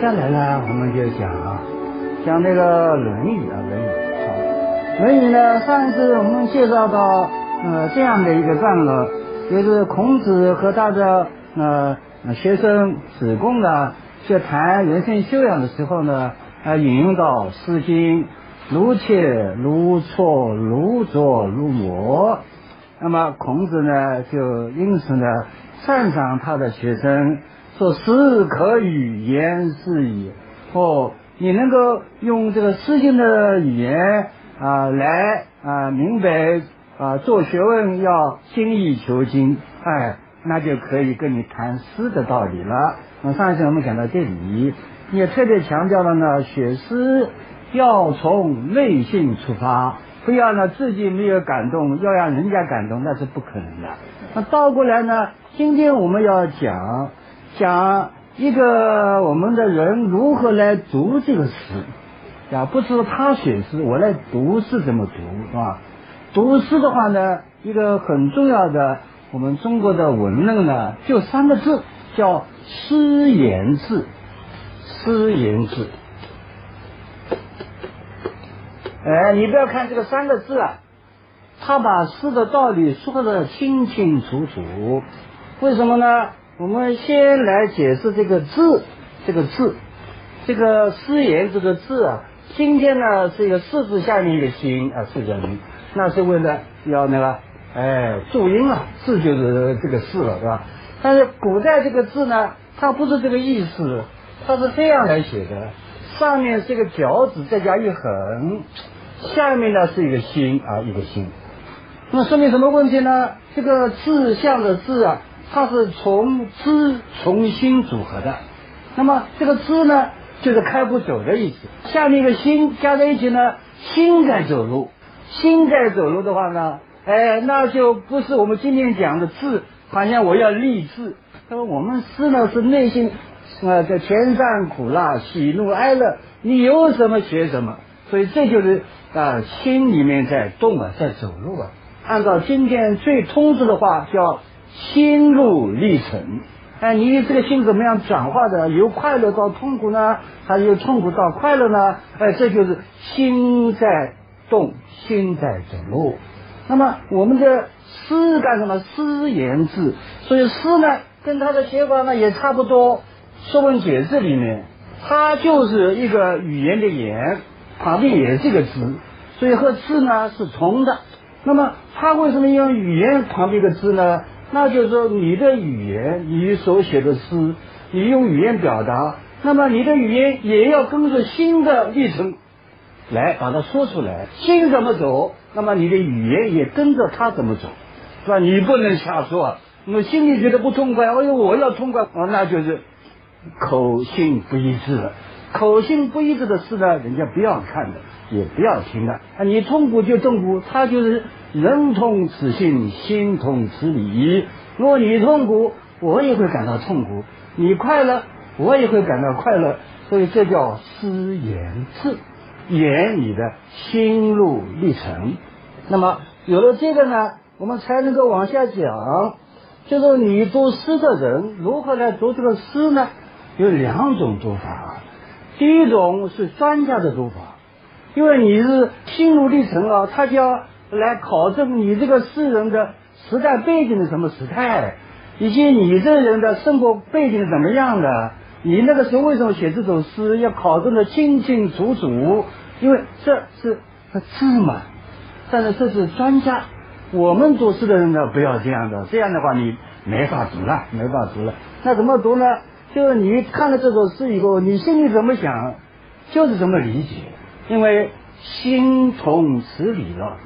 接下来呢，我们就讲啊，讲那个《论语》啊，《论语》好，《论语》呢，上一次我们介绍到呃这样的一个段落，就是孔子和他的呃学生子贡呢，去谈人生修养的时候呢，啊引用到《诗经》。如切如磋如琢如磨，那么孔子呢，就因此呢，赞赏他的学生，说诗可语言是矣。哦，你能够用这个《诗经》的语言啊，来啊明白啊做学问要精益求精，哎，那就可以跟你谈诗的道理了。那上一次我们讲到这里，也特别强调了呢，写诗。要从内心出发，不要呢自己没有感动，要让人家感动，那是不可能的。那倒过来呢，今天我们要讲讲一个我们的人如何来读这个诗，啊，不是他写诗，我来读是怎么读，是吧？读诗的话呢，一个很重要的，我们中国的文论呢，就三个字，叫诗言志，诗言志。哎，你不要看这个三个字啊，他把诗的道理说的清清楚楚。为什么呢？我们先来解释这个字，这个字，这个诗言这个字啊，今天呢是一个四字下面一个心啊，是人，那是为了要那个哎注音啊，字就是这个字了，是吧？但是古代这个字呢，它不是这个意思，它是这样来写的。上面是一个脚趾，再加一横，下面呢是一个心啊，一个心。那说明什么问题呢？这个字像的字啊，它是从知从心组合的。那么这个知呢，就是开不走的意思。下面一个心加在一起呢，心在走路，心在走路的话呢，哎，那就不是我们今天讲的字，好像我要立志。那么我们诗呢，是内心。啊，在甜酸苦辣、喜怒哀乐，你有什么学什么，所以这就是啊，心里面在动啊，在走路啊。按照今天最通俗的话，叫心路历程。哎，你这个心怎么样转化的？由快乐到痛苦呢，还是由痛苦到快乐呢？哎，这就是心在动，心在走路。那么我们的诗干什么？诗言志，所以诗呢，跟它的写法呢也差不多。《说文解字》里面，它就是一个语言的言，旁边也是一个字，所以和字呢是重的。那么它为什么用语言旁边一个字呢？那就是说你的语言，你所写的诗，你用语言表达，那么你的语言也要跟着新的历程来把它说出来。心怎么走，那么你的语言也跟着它怎么走，是吧？你不能瞎说，那心里觉得不痛快，哎呦，我要痛快，哦，那就是。口性不一致了，口性不一致的事呢，人家不要看的，也不要听的。啊，你痛苦就痛苦，他就是人痛此心，心痛此理。如果你痛苦，我也会感到痛苦；你快乐，我也会感到快乐。所以这叫思言志，言你的心路历程。那么有了这个呢，我们才能够往下讲，就是你读诗的人如何来读这个诗呢？有两种读法，第一种是专家的读法，因为你是心路历程啊，他就要来考证你这个诗人的时代背景是什么时态，以及你这人的生活背景是怎么样的，你那个时候为什么写这首诗，要考证的清清楚楚，因为这是字嘛。但是这是专家，我们读诗的人呢，不要这样的，这样的话你没法读了，没法读了。那怎么读呢？就是你看了这首诗以后，你心里怎么想，就是怎么理解，因为心同此理了。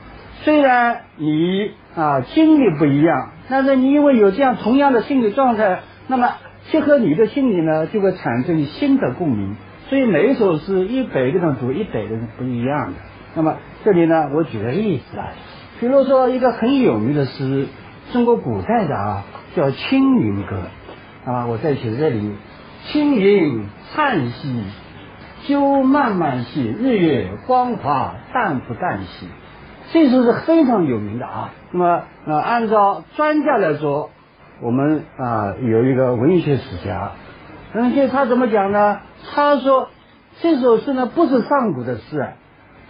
虽然你啊经历不一样，但是你因为有这样同样的心理状态，那么结合你的心理呢，就会产生新的共鸣。所以每一首诗一百个人读，一百个人不一样的。那么这里呢，我举个例子啊，比如说一个很有名的诗，中国古代的啊，叫《青云歌》。啊，我在写这里，青云灿兮，秋漫漫兮，日月光华淡不淡兮，这首是非常有名的啊。那么，呃，按照专家来说，我们啊有一个文学史家。嗯，就他怎么讲呢？他说这首诗呢不是上古的诗，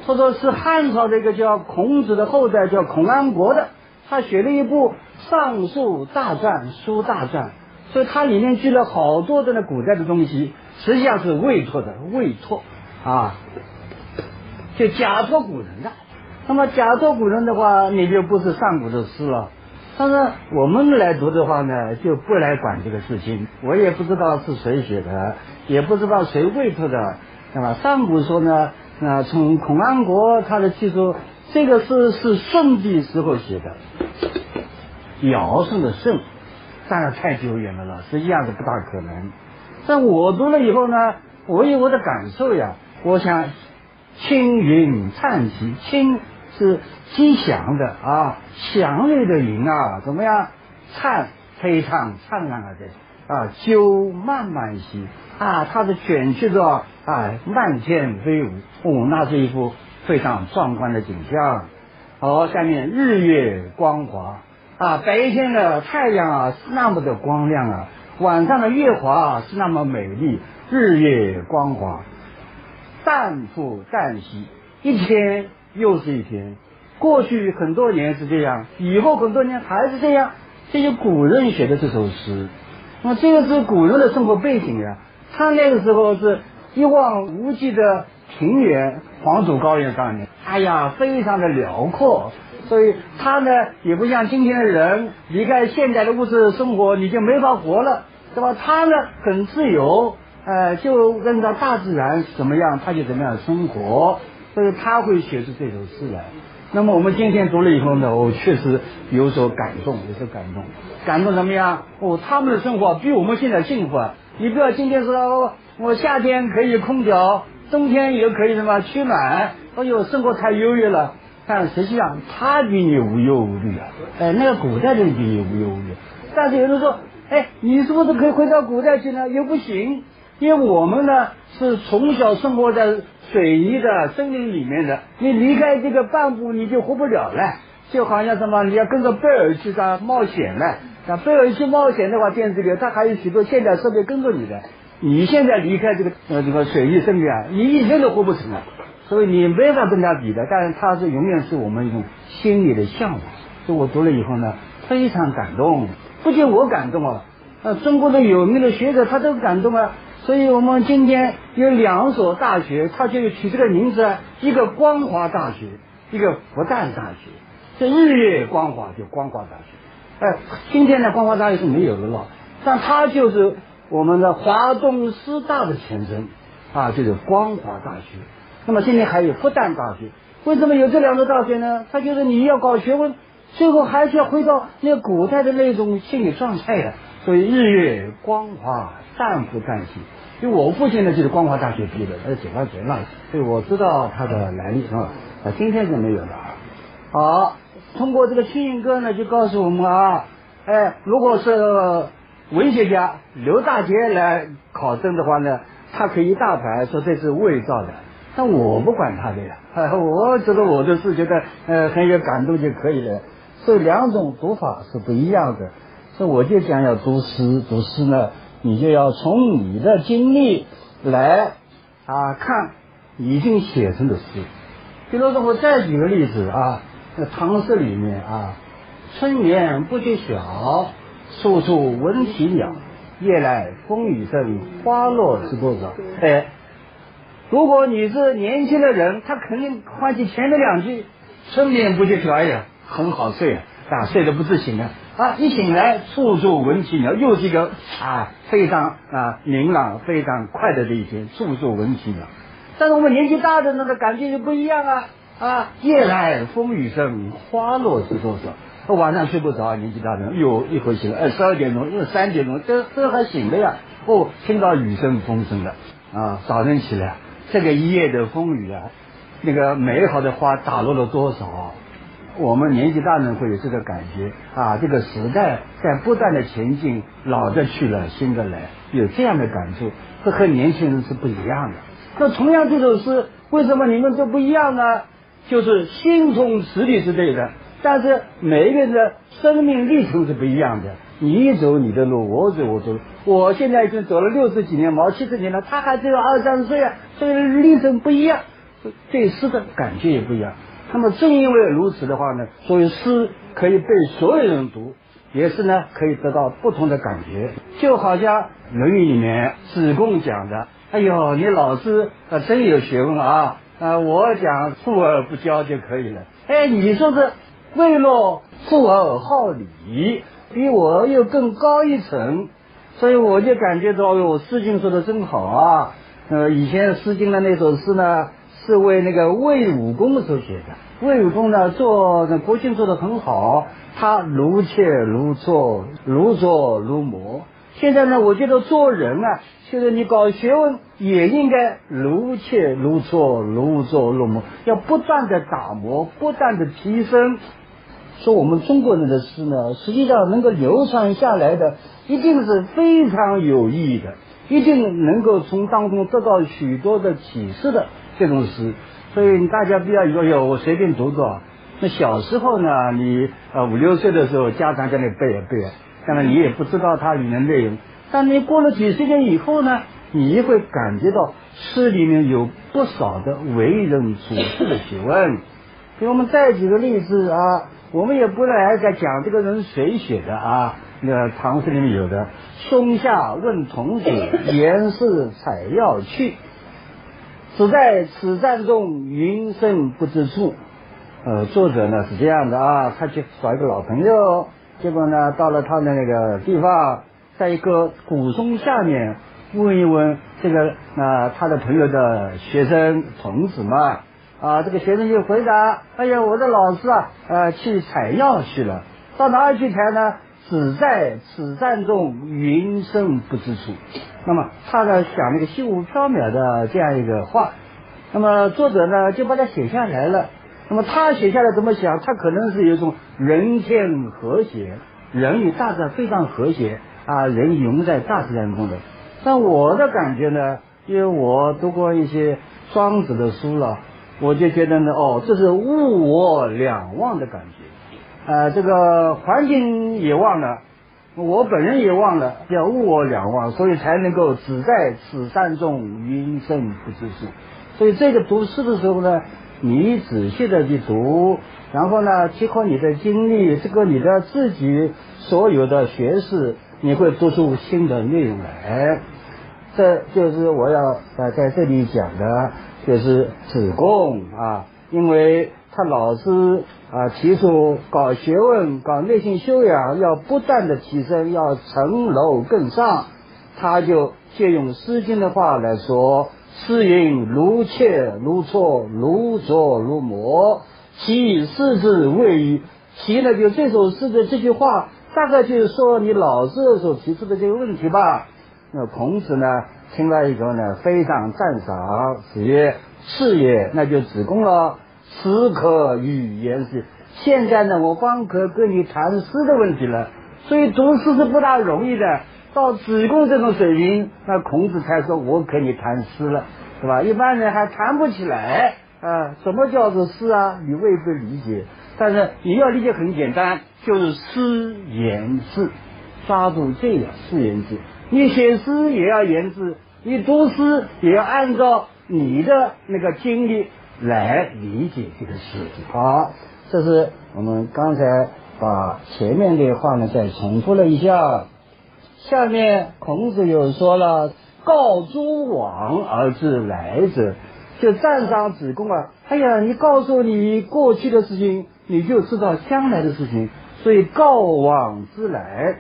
他说是汉朝的一个叫孔子的后代叫孔安国的，他写了一部《上述大传》书大传，所以它里面记了好多的那古代的东西，实际上是未拓的，未拓啊，就假托古人的。那么假托古人的话，你就不是上古的诗了。但是我们来读的话呢，就不来管这个事情。我也不知道是谁写的，也不知道谁未拓的，对吧？上古说呢，啊，从孔安国他的记述，这个诗是舜帝时候写的，尧舜的舜，当然太久远了了，实际上是不大可能。但我读了以后呢，我有我的感受呀，我想青云灿兮，青。是吉祥的啊，祥瑞的云啊，怎么样？灿非常灿烂的啊，鸠慢慢兮啊，它是卷曲着啊，漫天飞舞哦，那是一幅非常壮观的景象。好，下面日月光华啊，白天的太阳啊是那么的光亮啊，晚上的月华是那么美丽，日月光华，旦复旦兮，一天。又是一天，过去很多年是这样，以后很多年还是这样。这些古人写的这首诗，那么这个是古人的生活背景呀。他那个时候是一望无际的平原，黄土高原上面，哎呀，非常的辽阔。所以他呢，也不像今天的人，离开现代的物质生活，你就没法活了，对吧？他呢，很自由，呃，就按照大自然怎么样，他就怎么样生活。所以他会写出这首诗来。那么我们今天读了以后呢，我确实有所感动，有所感动。感动什么呀？哦，他们的生活比我们现在幸福啊！你不要今天说哦我夏天可以空调，冬天也可以什么取暖，哎呦，生活太优越了。但实际上他比你无忧无虑啊！哎，那个古代的比你无忧无虑。但是有人说，哎，你是不是可以回到古代去呢？又不行，因为我们呢是从小生活在。水泥的森林里面的，你离开这个半步你就活不了了，就好像什么你要跟着贝尔去上冒险了，那贝尔去冒险的话，电子里他还有许多现代设备跟着你的，你现在离开这个呃这个水泥森林啊，你一天都活不成了，所以你没法跟他比的，但是他是永远是我们一种心里的向往。所以我读了以后呢，非常感动，不仅我感动啊，呃，中国的有名的学者他都感动啊。所以我们今天有两所大学，他就取这个名字，一个光华大学，一个复旦大学。这日月光华就光华大学。哎，今天的光华大学是没有的了，但它就是我们的华东师大的前身啊，就是光华大学。那么今天还有复旦大学，为什么有这两个大学呢？它就是你要搞学问，最后还是要回到那古代的那种心理状态的。所以日月光华，旦复旦兮。因为我父亲呢就是光华大学毕业的，他是解放前嘛，所以我知道他的来历啊。啊，今天是没有的。好，通过这个青云歌呢，就告诉我们啊，哎，如果是文学家刘大杰来考证的话呢，他可以大排说这是伪造的，但我不管他的呀，我觉得我的是觉得呃很有感动就可以了。所以两种读法是不一样的。所以我就讲要读诗，读诗呢。你就要从你的经历来啊看已经写成的诗，比如说我再举个例子啊，那唐诗里面啊，春眠不觉晓，处处闻啼鸟，夜来风雨声，花落知多少。哎，如果你是年轻的人，他肯定唤起前面两句，春眠不觉晓，哎呀，很好睡啊，睡得不自醒啊。啊！一醒来，处处闻啼鸟，又是一个啊非常啊明朗、非常快乐的一天，处处闻啼鸟。但是我们年纪大的那个感觉就不一样啊啊！夜来风雨声，花落知多少。晚上睡不着，年纪大的人又一会醒了，哎，十二点钟又三点钟，这这还醒了呀？哦，听到雨声风声了啊！早晨起来，这个一夜的风雨啊，那个美好的花打落了多少？我们年纪大人会有这个感觉啊，这个时代在不断的前进，老的去了，新的来，有这样的感触，这和年轻人是不一样的。那同样这首诗，为什么你们都不一样呢？就是心中实力是对的，但是每一个人的生命历程是不一样的。你走你的路，我走我走。我现在已经走了六十几年，毛七十年了，他还只有二三十岁啊，所以历程不一样，对诗的感觉也不一样。那么正因为如此的话呢，所以诗可以被所有人读，也是呢可以得到不同的感觉。就好像《论语》里面子贡讲的：“哎呦，你老师啊真有学问啊！啊，我讲富而不骄就可以了。哎，你说是为了富而好礼，比我又更高一层，所以我就感觉到哟，《诗经》说的真好啊！呃，以前《诗经》的那首诗呢。”是为那个魏武功所写的。魏武公呢，做那国君做的很好，他如切如磋，如琢如磨。现在呢，我觉得做人啊，就是你搞学问也应该如切如磋，如琢如磨，要不断的打磨，不断的提升。说我们中国人的诗呢，实际上能够流传下来的，一定是非常有意义的，一定能够从当中得到许多的启示的。这种诗，所以大家不要以为哟，我随便读读。那小时候呢，你呃五六岁的时候，家长叫你背啊背啊，当然你也不知道它里面内容。但你过了几十年以后呢，你会感觉到诗里面有不少的为人处事的学问。给我们再举个例子啊，我们也不来再讲这个人谁写的啊。那个唐诗里面有的，松下问童子，言是采药去。只在此战中，云深不知处。呃，作者呢是这样的啊，他去找一个老朋友，结果呢到了他的那个地方，在一个古松下面问一问这个啊他的朋友的学生童子嘛啊，这个学生就回答：哎呀，我的老师啊，呃，去采药去了，到哪里去采呢？只在此战中，云深不知处。那么他在想那个虚无缥缈的这样一个话，那么作者呢就把它写下来了。那么他写下来怎么想？他可能是有一种人天和谐，人与大自然非常和谐啊，人融在大自然中的。但我的感觉呢，因为我读过一些庄子的书了，我就觉得呢，哦，这是物我两忘的感觉。呃，这个环境也忘了，我本人也忘了，叫物我两忘，所以才能够只在此山中，云深不知处。所以这个读诗的时候呢，你仔细的去读，然后呢，结合你的经历，这个你的自己所有的学识，你会读出新的内容来。这就是我要呃在这里讲的，就是子贡啊，因为。他老师啊提出搞学问、搞内心修养要不断的提升，要层楼更上。他就借用《诗经》的话来说：“诗云：如切如磋，如琢如磨。”其四字谓于其呢，就这首诗的这句话，大概就是说你老师所提出的这个问题吧。那孔子呢听了以后呢，非常赞赏，子曰：“是也。”那就子贡了。此可与言诗。现在呢，我方可跟你谈诗的问题了。所以读诗是不大容易的。到子贡这种水平，那孔子才说我跟你谈诗了，是吧？一般人还谈不起来啊。什么叫做诗啊？你未必理解。但是你要理解很简单，就是诗言志，抓住这个诗言志。你写诗也要言志，你读诗也要按照你的那个经历。来理解这个事。好，这是我们刚才把前面的话呢再重复了一下。下面孔子又说了：“告诸往而知来者，就赞赏子贡啊！哎呀，你告诉你过去的事情，你就知道将来的事情，所以告往之来。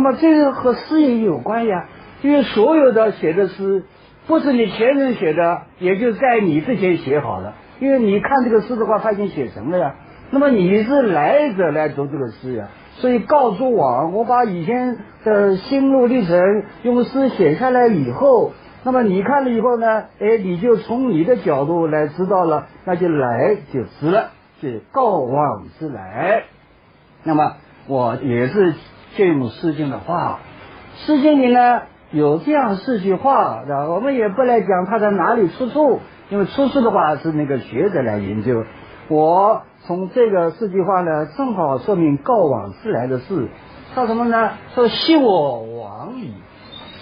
那么这个和诗也有关呀，因为所有的写的诗。”不是你前人写的，也就在你之前写好了。因为你看这个诗的话，他已经写成了呀。那么你是来者来读这个诗呀，所以告诉我，我把以前的心路历程用诗写下来以后，那么你看了以后呢，哎，你就从你的角度来知道了，那就来就知了，是告往之来。那么我也是借用《诗经》的话，《诗经》里呢。有这样四句话，吧？我们也不来讲它在哪里出处，因为出处的话是那个学者来研究。我从这个四句话呢，正好说明告往之来的事。说什么呢？说昔我往矣，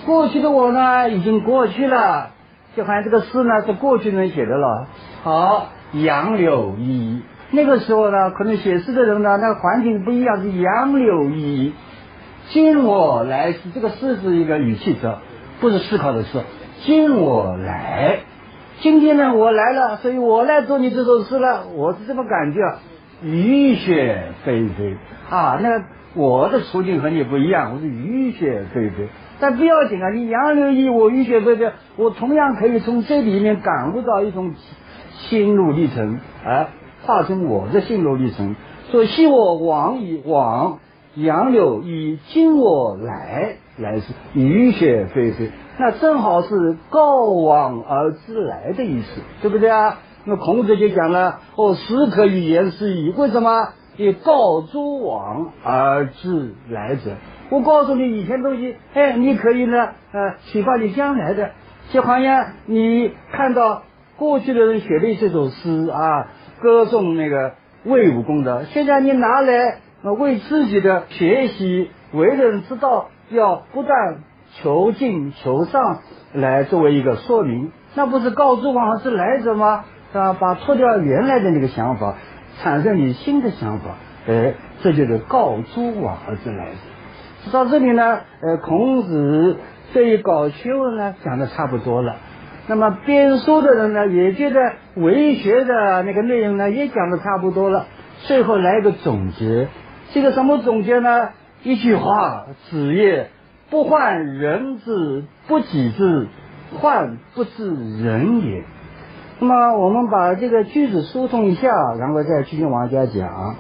过去的我呢已经过去了，就好像这个诗呢是过去人写的了。好，杨柳依，那个时候呢，可能写诗的人呢，那个环境不一样，是杨柳依。今我来时，这个诗是一个语气词，不是思考的诗。今我来，今天呢我来了，所以我来做你这首诗了。我是这么感觉，雨雪霏霏啊，那我的处境和你不一样，我是雨雪霏霏，但不要紧啊，你杨柳依，我雨雪霏霏，我同样可以从这里面感悟到一种心路历程，啊，化成我的心路历程。所以我往以往。杨柳依，今我来，来是雨雪霏霏，那正好是告往而知来的意思，对不对啊？那孔子就讲了，哦，时可与言是矣。为什么？以告诸往而知来者。我告诉你以前东西，哎，你可以呢，呃，启发你将来的。就好像你看到过去的人写的这首诗啊，歌颂那个魏武功的，现在你拿来。那为自己的学习、为人之道，要不断求进求上，来作为一个说明，那不是告诸往是来者吗？啊，把脱掉原来的那个想法，产生你新的想法，哎，这就是告诸往而知来者。到这里呢，呃，孔子对于搞学问呢讲的差不多了。那么编书的人呢，也觉得文学的那个内容呢，也讲的差不多了。最后来一个总结。这个什么总结呢？一句话：子曰，不患人之不己知，患不知人也。那么我们把这个句子疏通一下，然后再继续往下讲。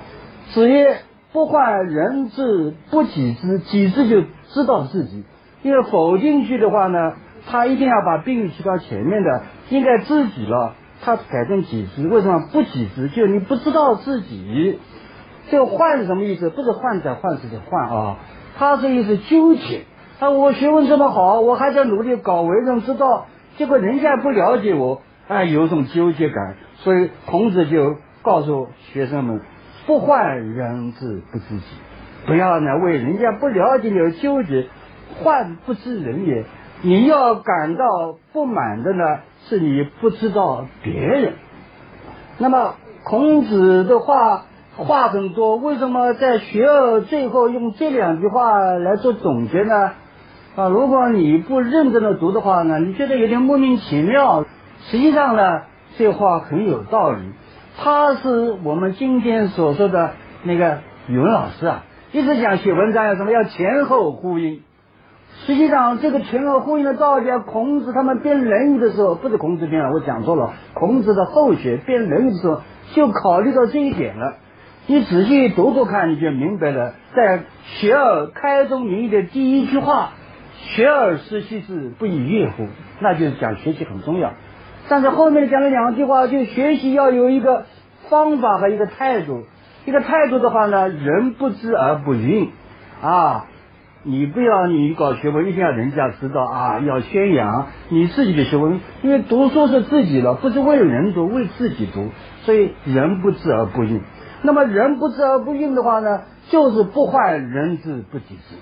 子曰，不患人之不己知，己知就知道自己。因为否定句的话呢，他一定要把宾语去到前面的，应该自己了，他改成己知。为什么不己知？就你不知道自己。这个患是什么意思？不是患者患死的患啊，他是意思纠结。啊，我学问这么好，我还在努力搞为人之道，结果人家不了解我，哎，有种纠结感。所以孔子就告诉学生们：不患人之不知己，不要呢为人家不了解你而纠结。患不知人也，你要感到不满的呢，是你不知道别人。那么孔子的话。话很多，为什么在学而最后用这两句话来做总结呢？啊，如果你不认真的读的话呢，你觉得有点莫名其妙。实际上呢，这话很有道理。他是我们今天所说的那个语文老师啊，一直讲写文章要什么要前后呼应。实际上，这个前后呼应的道理，孔子他们编《论语》的时候，不是孔子编的，我讲错了。孔子的后学编《论语》的时候，就考虑到这一点了。你仔细读读看，你就明白了。在“学而开宗明义”的第一句话，“学而时习之，不亦说乎”，那就是讲学习很重要。但是后面讲了两句话，就学习要有一个方法和一个态度。一个态度的话呢，人不知而不愠啊！你不要你搞学问，一定要人家知道啊，要宣扬你自己的学问，因为读书是自己的，不是为人读，为自己读，所以人不知而不愠。那么人不知而不愠的话呢，就是不患人之不己知。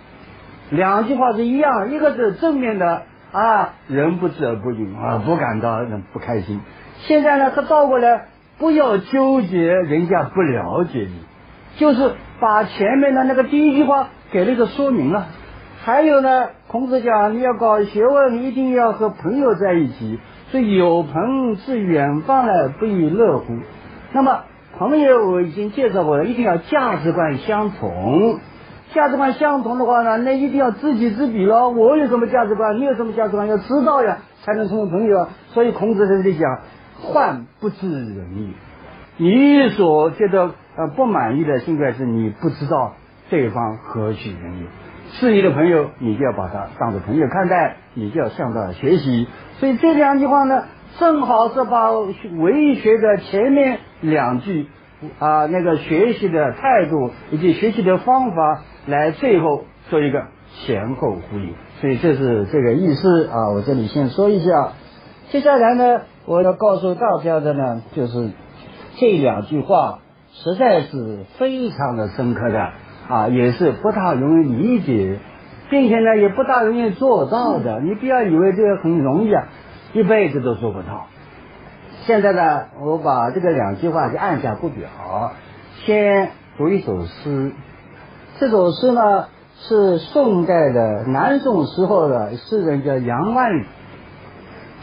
两句话是一样，一个是正面的啊，人不知而不愠啊，不感到不开心。现在呢，他倒过来，不要纠结人家不了解你，就是把前面的那个第一句话给了一个说明了。还有呢，孔子讲你要搞学问，一定要和朋友在一起，所以有朋自远方来，不亦乐乎？那么。朋友，我已经介绍过了，一定要价值观相同。价值观相同的话呢，那一定要知己知彼喽。我有什么价值观，你有什么价值观，要知道呀，才能成为朋友。所以孔子在这里讲：“患不知人也。”你所觉得呃不满意的，应该是你不知道对方何许人也。是你的朋友，你就要把他当做朋友看待，你就要向他学习。所以这两句话呢。正好是把为学的前面两句啊，那个学习的态度以及学习的方法，来最后做一个前后呼应，所以这是这个意思啊。我这里先说一下，接下来呢，我要告诉大家的呢，就是这两句话实在是非常的深刻的啊，也是不大容易理解，并且呢也不大容易做到的。你不要以为这个很容易啊，一辈子都做不到。现在呢，我把这个两句话就按下不表，先读一首诗。这首诗呢是宋代的南宋时候的诗人叫杨万里，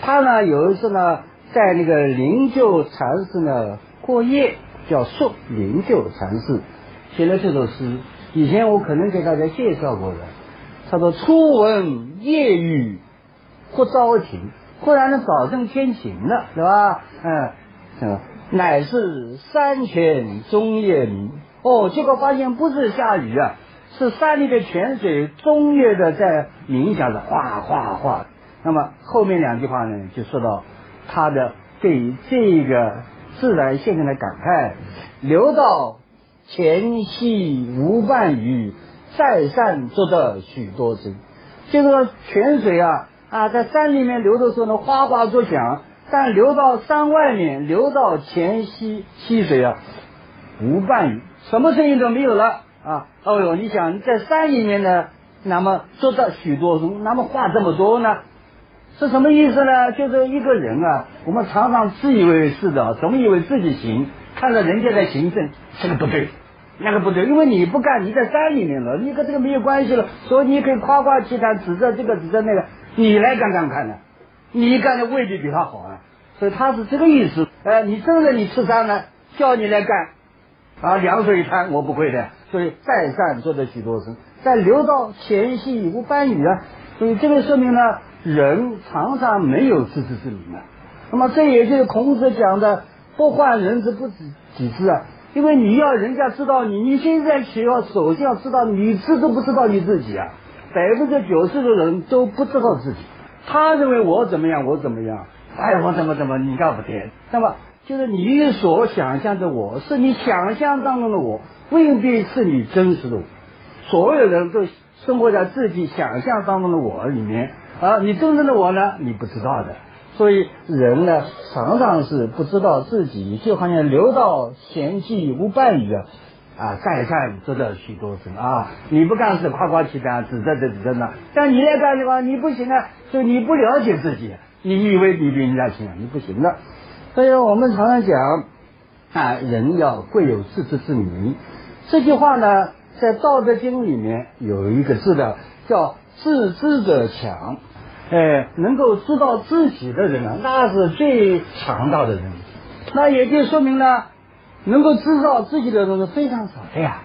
他呢有一次呢在那个灵鹫禅寺呢过夜，叫宿灵鹫禅寺。写了这首诗，以前我可能给大家介绍过的。他说：“初闻夜雨忽朝停，忽然呢早晨天晴了，是吧？嗯，乃是山泉终夜明。哦，结果发现不是下雨啊，是山里的泉水终夜的在冥想着，哗哗哗。那么后面两句话呢，就说到他的对这个自然现象的感慨，流到。前溪无半雨，再善则得许多声。就是说泉水啊啊，在山里面流的时候呢，哗哗作响；但流到山外面，流到前溪溪水啊，无半雨，什么声音都没有了啊！哦哟，你想在山里面呢，那么做到许多，那么话这么多呢？是什么意思呢？就是一个人啊，我们常常自以为是的，总以为自己行。看到人家在行政，这个不对，那个不对，因为你不干，你在山里面了，你跟这个没有关系了，所以你可以夸夸其谈，指责这个指责那个，你来干干看呢？你干的未必比他好啊，所以他是这个意思。哎，你真的你吃山呢，叫你来干啊，凉水一滩，我不会的。所以再善做的许多事，在流到前夕无半语啊，所以这个说明呢，人常常没有自知之明啊。那么这也就是孔子讲的。不患人之不知己知啊，因为你要人家知道你，你现在需要首先要知道你知都不知道你自己啊，百分之九十的人都不知道自己，他认为我怎么样我怎么样，哎我怎么怎么你干不对，那么就是你所想象的我是你想象当中的我，未必是你真实的我，所有人都生活在自己想象当中的我里面，而你真正的我呢，你不知道的。所以人呢，常常是不知道自己，就好像流到前际无半语啊，啊，再干则得许多成啊！你不干事夸夸其谈，指责的指责呢，但你来干的话，你不行啊！所以你不了解自己，你以为你比人家行，啊你不行的。所以我们常常讲啊，人要贵有自知之明。这句话呢，在《道德经》里面有一个字的，叫自知者强。哎，能够知道自己的人啊，那是最强大的人。那也就说明呢，能够知道自己的人是非常少的呀。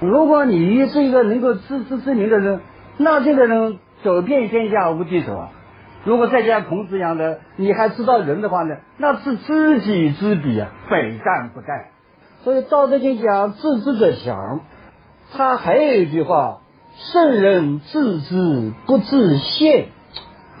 如果你是一个能够自知之明的人，那这个人走遍天下无敌手。如果再加孔子一样的，你还知道人的话呢，那是知己知彼啊，百战不殆。所以《道德经》讲自知者强。他还有一句话：圣人自知不自见。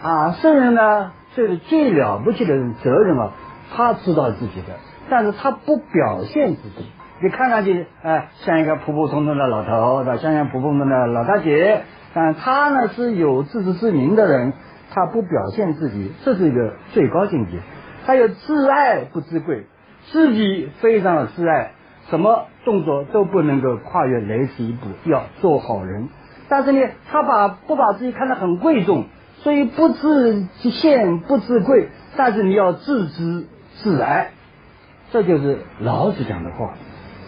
啊，圣人呢，这是最了不起的人，责任啊，他知道自己的，但是他不表现自己。你看上去，哎，像一个普普通通的老头，对吧？像一个普普通通的老大姐，但他呢是有自知之明的人，他不表现自己，这是一个最高境界。他有自爱不自贵，自己非常的自爱，什么动作都不能够跨越雷池一步，要做好人。但是呢，他把不把自己看得很贵重。所以不自见不自贵，但是你要自知自爱，这就是老子讲的话。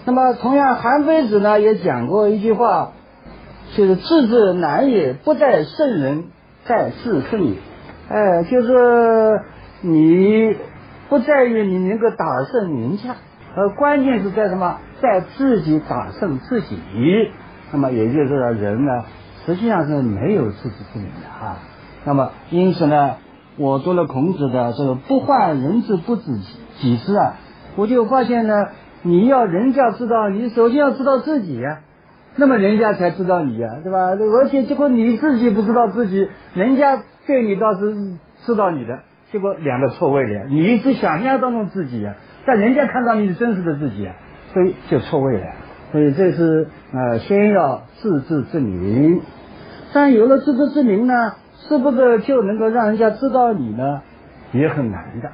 那么同样，韩非子呢也讲过一句话，就是自知难也，不在圣人，在自胜也。哎，就是你不在于你能够打胜人家，而关键是在什么？在自己打胜自己。那么也就是说，人呢实际上是没有自知之明的哈。那么，因此呢，我读了孔子的这个“不患人之不知己知”啊，我就发现呢，你要人家知道，你首先要知道自己呀，那么人家才知道你呀，对吧？而且结果你自己不知道自己，人家对你倒是知道你的，结果两个错位了。你一直想象当中自己呀，但人家看到你是真实的自己啊，所以就错位了。所以这是呃，先要自知之明，但有了自知之明呢？是不是就能够让人家知道你呢？也很难的。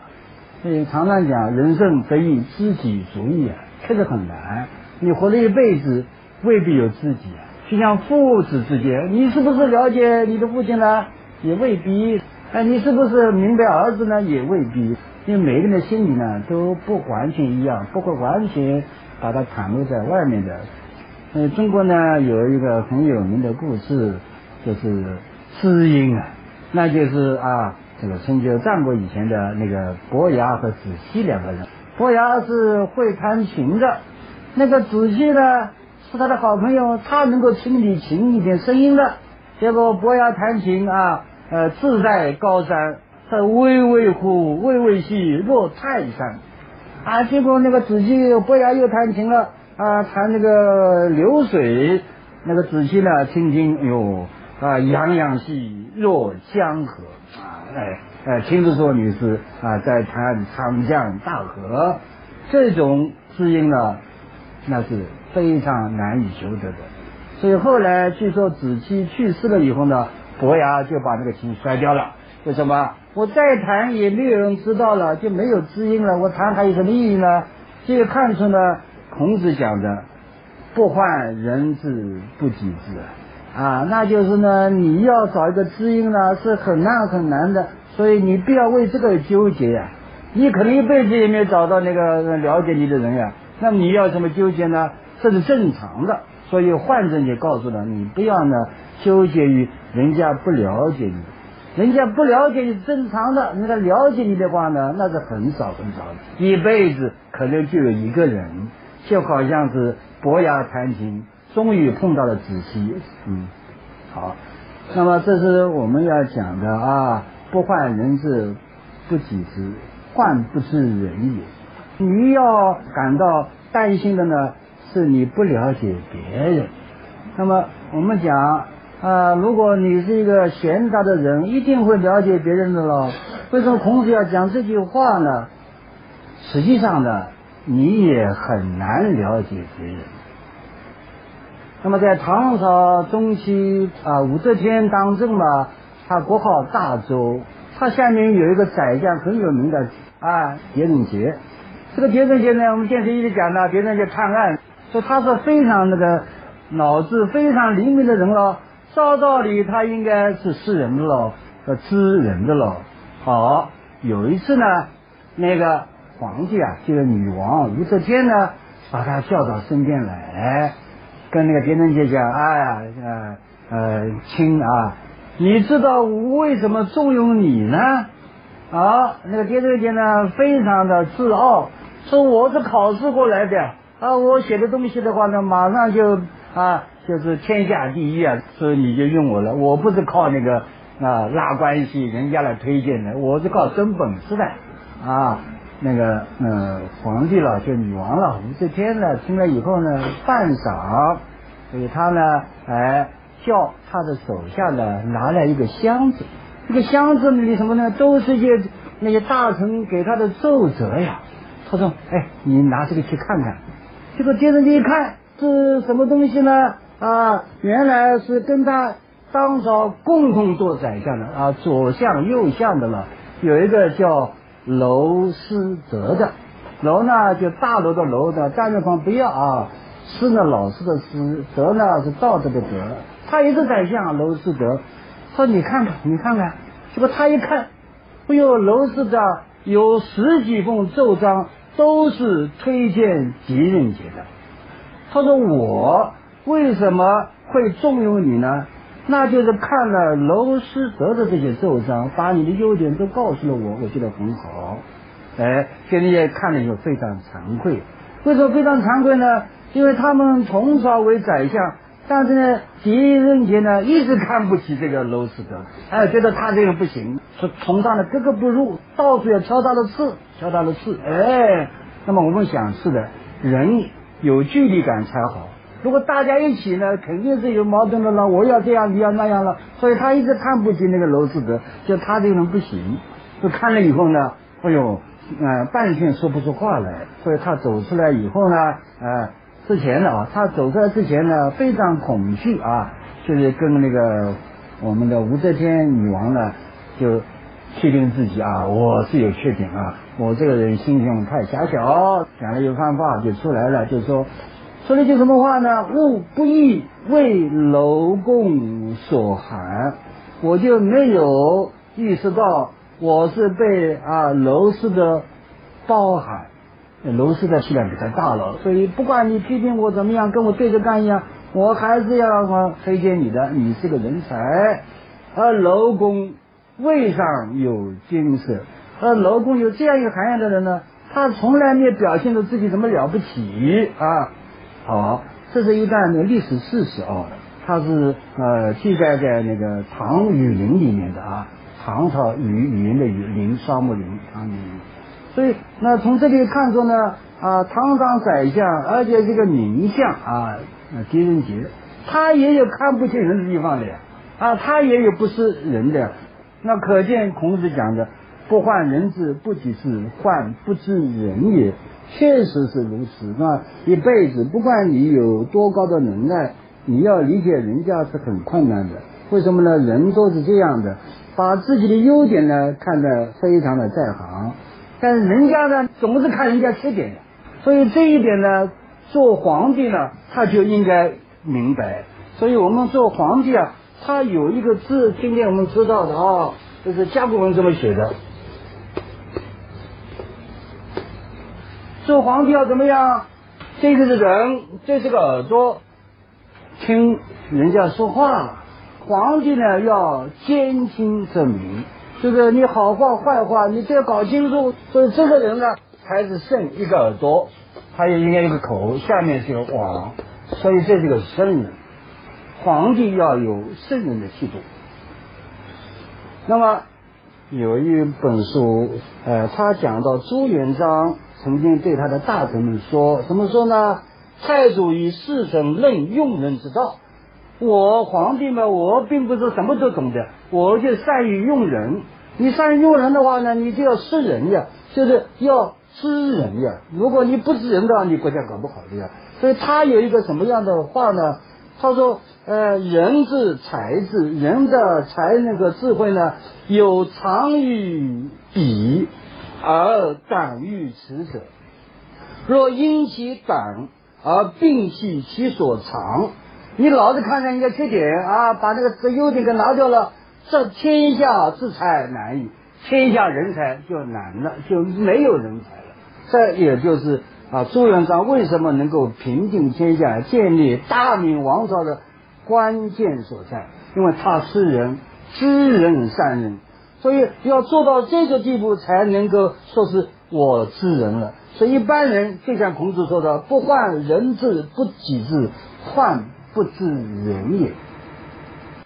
所以常常讲，人生得以知己足矣啊，确实很难。你活了一辈子，未必有知己啊。就像父子之间，你是不是了解你的父亲呢？也未必。哎，你是不是明白儿子呢？也未必。因为每个人的心里呢都不完全一样，不会完全把它袒露在外面的。呃，中国呢有一个很有名的故事，就是知音啊，那就是啊，这个春秋战国以前的那个伯牙和子期两个人。伯牙是会弹琴的，那个子期呢是他的好朋友，他能够听你琴一点声音的。结果伯牙弹琴啊，呃，志在高山。他巍巍乎，巍巍兮若泰山，啊！结果那个子期伯牙又弹琴了，啊，弹那个流水，那个子期呢，听听，哟，啊，洋洋兮若江河，哎哎，听着说你是啊，在弹长江大河，这种知音呢，那是非常难以求得的。所以后来据说子期去世了以后呢，伯牙就把那个琴摔掉了。为什么？我再弹也没有人知道了，就没有知音了。我弹还有什么意义呢？这个看出呢，孔子讲的“不患人之不己知”啊，那就是呢，你要找一个知音呢，是很难很难的。所以你不要为这个纠结呀。你可能一辈子也没有找到那个了解你的人呀，那么你要怎么纠结呢？这是正常的。所以患者也告诉了你，不要呢纠结于人家不了解你。人家不了解你是正常的，人家了解你的话呢，那是很少很少的，一辈子可能就有一个人，就好像是伯牙弹琴，终于碰到了子期，嗯，好，那么这是我们要讲的啊，不患人之不己知，患不知人也。你要感到担心的呢，是你不了解别人。那么我们讲。啊，如果你是一个贤达的人，一定会了解别人的喽。为什么孔子要讲这句话呢？实际上呢，你也很难了解别人。那么在唐朝中期啊，武则天当政嘛，他国号大周，他下面有一个宰相很有名的啊，狄仁杰。这个狄仁杰呢，我们电视一直讲呢，狄仁杰探案，说他是非常那个脑子非常灵敏的人喽。照道理他应该是识人的喽，和知人的喽。好，有一次呢，那个皇帝啊，就是女王武则天呢，把他叫到身边来，跟那个狄仁杰讲：“哎呀，呃呃，亲啊，你知道我为什么重用你呢？”啊，那个狄仁杰呢，非常的自傲，说我是考试过来的啊，我写的东西的话呢，马上就啊。就是天下第一啊，所以你就用我了。我不是靠那个啊拉关系人家来推荐的，我是靠真本事的啊。那个嗯，皇帝了，就女王了，武则天呢，听了以后呢，半晌，所以他呢，哎，叫他的手下呢，拿来一个箱子，这个箱子里什么呢？都是些那些大臣给他的奏折呀。他说：“哎，你拿这个去看看。”结果接着你一看，是什么东西呢？啊，原来是跟他当朝共同做宰相的啊，左相右相的了。有一个叫娄师德的，娄呢就大楼的楼的，单人旁不要啊。师呢老师的师，德呢是道德的德。他也是宰相娄师德，说你看看，你看看。结果他一看，哎呦，娄师德有十几封奏章，都是推荐狄仁杰的。他说我。为什么会重用你呢？那就是看了娄师德的这些奏章，把你的优点都告诉了我，我觉得很好。哎，现在也看了以后非常惭愧。为什么非常惭愧呢？因为他们从朝为宰相，但是呢，狄仁杰呢一直看不起这个娄师德，哎，觉得他这个不行，是崇尚的格格不入，到处要挑他的刺，挑他的刺。哎，那么我们想是的，人有距离感才好。如果大家一起呢，肯定是有矛盾的了。我要这样，你要那样了，所以他一直看不起那个娄师德，就他这个人不行。就看了以后呢，哎呦，呃，半天说不出话来。所以他走出来以后呢，呃，之前呢，他走出来之前呢，非常恐惧啊，就是跟那个我们的武则天女王呢，就确定自己啊，我是有缺点啊，我这个人心胸太狭小。讲了一番话就出来了，就说。说了一句什么话呢？物不易为楼宫所寒，我就没有意识到我是被啊楼市的包含。楼市的气量比较大了，所以不管你批评我怎么样，跟我对着干一样，我还是要推荐你的，你是个人才。而楼公位上有金色，而楼公有这样一个涵养的人呢，他从来没有表现出自己怎么了不起啊。好，这是一段的历史事实啊，它是呃记载在那个唐雨林里面的啊，唐朝雨语言的雨林，沙漠林，唐雨林。所以，那从这里看出呢，啊，堂堂宰相，而且这个名相啊，狄仁杰，他也有看不清人的地方的呀，啊，他也有不是人的，那可见孔子讲的“不患人之不己知，患不知人也”，确实是如此。那一辈子，不管你有多高的能耐，你要理解人家是很困难的。为什么呢？人都是这样的，把自己的优点呢看得非常的在行。但是人家呢，总是看人家缺点的，所以这一点呢，做皇帝呢，他就应该明白。所以我们做皇帝啊，他有一个字，今天我们知道的啊，就是甲骨文这么写的。做皇帝要怎么样？这个是人，这是个耳朵，听人家说话。皇帝呢，要兼听则明。就是你好话坏话，你都要搞清楚。所以这个人呢，才是圣一个耳朵，他也应该一个口，下面是个网。所以这是个圣人，皇帝要有圣人的气度。那么有一本书，呃，他讲到朱元璋曾经对他的大臣们说，怎么说呢？太祖以事臣论用人之道。我皇帝嘛，我并不是什么都懂的，我就善于用人。你善于用人的话呢，你就要识人呀，就是要知人呀。如果你不知人的话，你国家搞不好的呀。所以他有一个什么样的话呢？他说：呃，人之才智，人的才那个智慧呢，有长于彼而短于此者。若因其短而摒弃其所长。你老是看人家缺点啊，把那个这优点给拿掉了，这天下之才难矣，天下人才就难了，就没有人才了。这也就是啊，朱元璋为什么能够平定天下、建立大明王朝的关键所在，因为他是人，知人善任，所以要做到这个地步，才能够说是我知人了。所以一般人就像孔子说的：“不患人之不己知，患。”不知人也。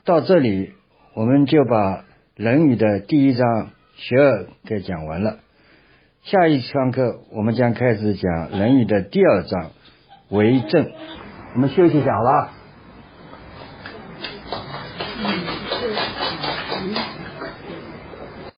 到这里，我们就把《论语》的第一章学而给讲完了。下一堂课，我们将开始讲《论语》的第二章为政。我们休息一下，好了。